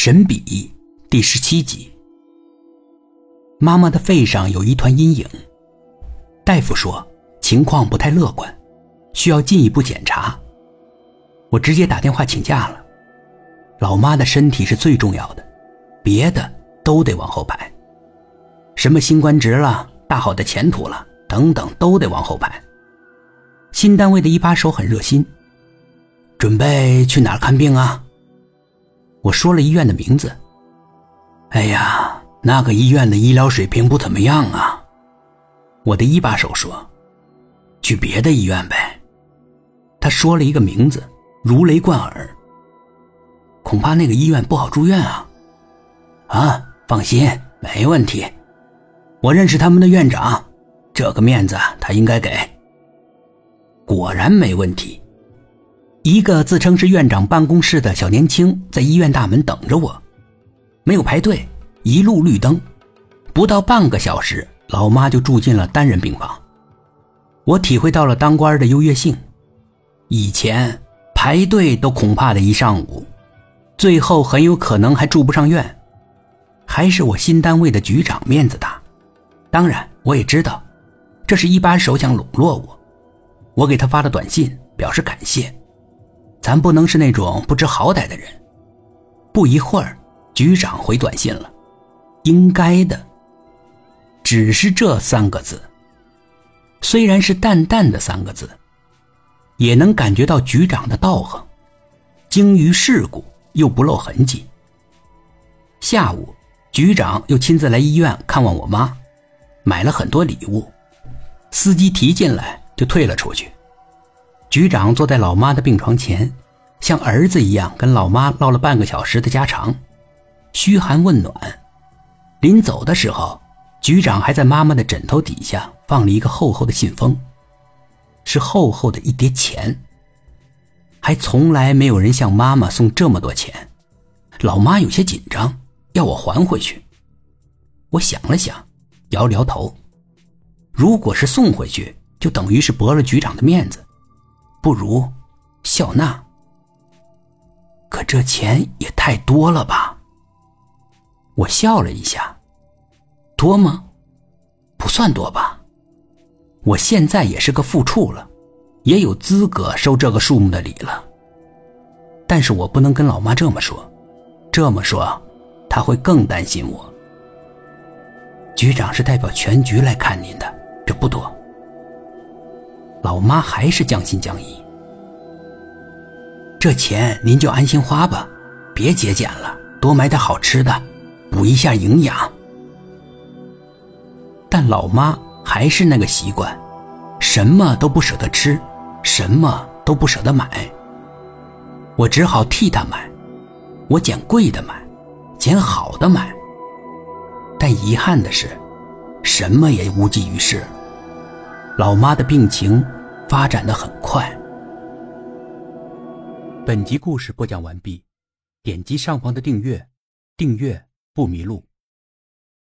神笔第十七集。妈妈的肺上有一团阴影，大夫说情况不太乐观，需要进一步检查。我直接打电话请假了。老妈的身体是最重要的，别的都得往后排。什么新官职了、大好的前途了等等，都得往后排。新单位的一把手很热心，准备去哪儿看病啊？我说了医院的名字。哎呀，那个医院的医疗水平不怎么样啊！我的一把手说：“去别的医院呗。”他说了一个名字，如雷贯耳。恐怕那个医院不好住院啊！啊，放心，没问题。我认识他们的院长，这个面子他应该给。果然没问题。一个自称是院长办公室的小年轻在医院大门等着我，没有排队，一路绿灯，不到半个小时，老妈就住进了单人病房。我体会到了当官的优越性，以前排队都恐怕得一上午，最后很有可能还住不上院，还是我新单位的局长面子大。当然，我也知道，这是一把手想笼络我，我给他发了短信表示感谢。咱不能是那种不知好歹的人。不一会儿，局长回短信了：“应该的。”只是这三个字，虽然是淡淡的三个字，也能感觉到局长的道行。精于世故，又不露痕迹。下午，局长又亲自来医院看望我妈，买了很多礼物。司机提进来就退了出去。局长坐在老妈的病床前，像儿子一样跟老妈唠了半个小时的家常，嘘寒问暖。临走的时候，局长还在妈妈的枕头底下放了一个厚厚的信封，是厚厚的一叠钱。还从来没有人向妈妈送这么多钱，老妈有些紧张，要我还回去。我想了想，摇了摇头。如果是送回去，就等于是驳了局长的面子。不如笑纳，可这钱也太多了吧？我笑了一下，多吗？不算多吧。我现在也是个副处了，也有资格收这个数目的礼了。但是我不能跟老妈这么说，这么说，她会更担心我。局长是代表全局来看您的，这不多。老妈还是将信将疑，这钱您就安心花吧，别节俭了，多买点好吃的，补一下营养。但老妈还是那个习惯，什么都不舍得吃，什么都不舍得买。我只好替她买，我捡贵的买，捡好的买。但遗憾的是，什么也无济于事。老妈的病情发展的很快。本集故事播讲完毕，点击上方的订阅，订阅不迷路。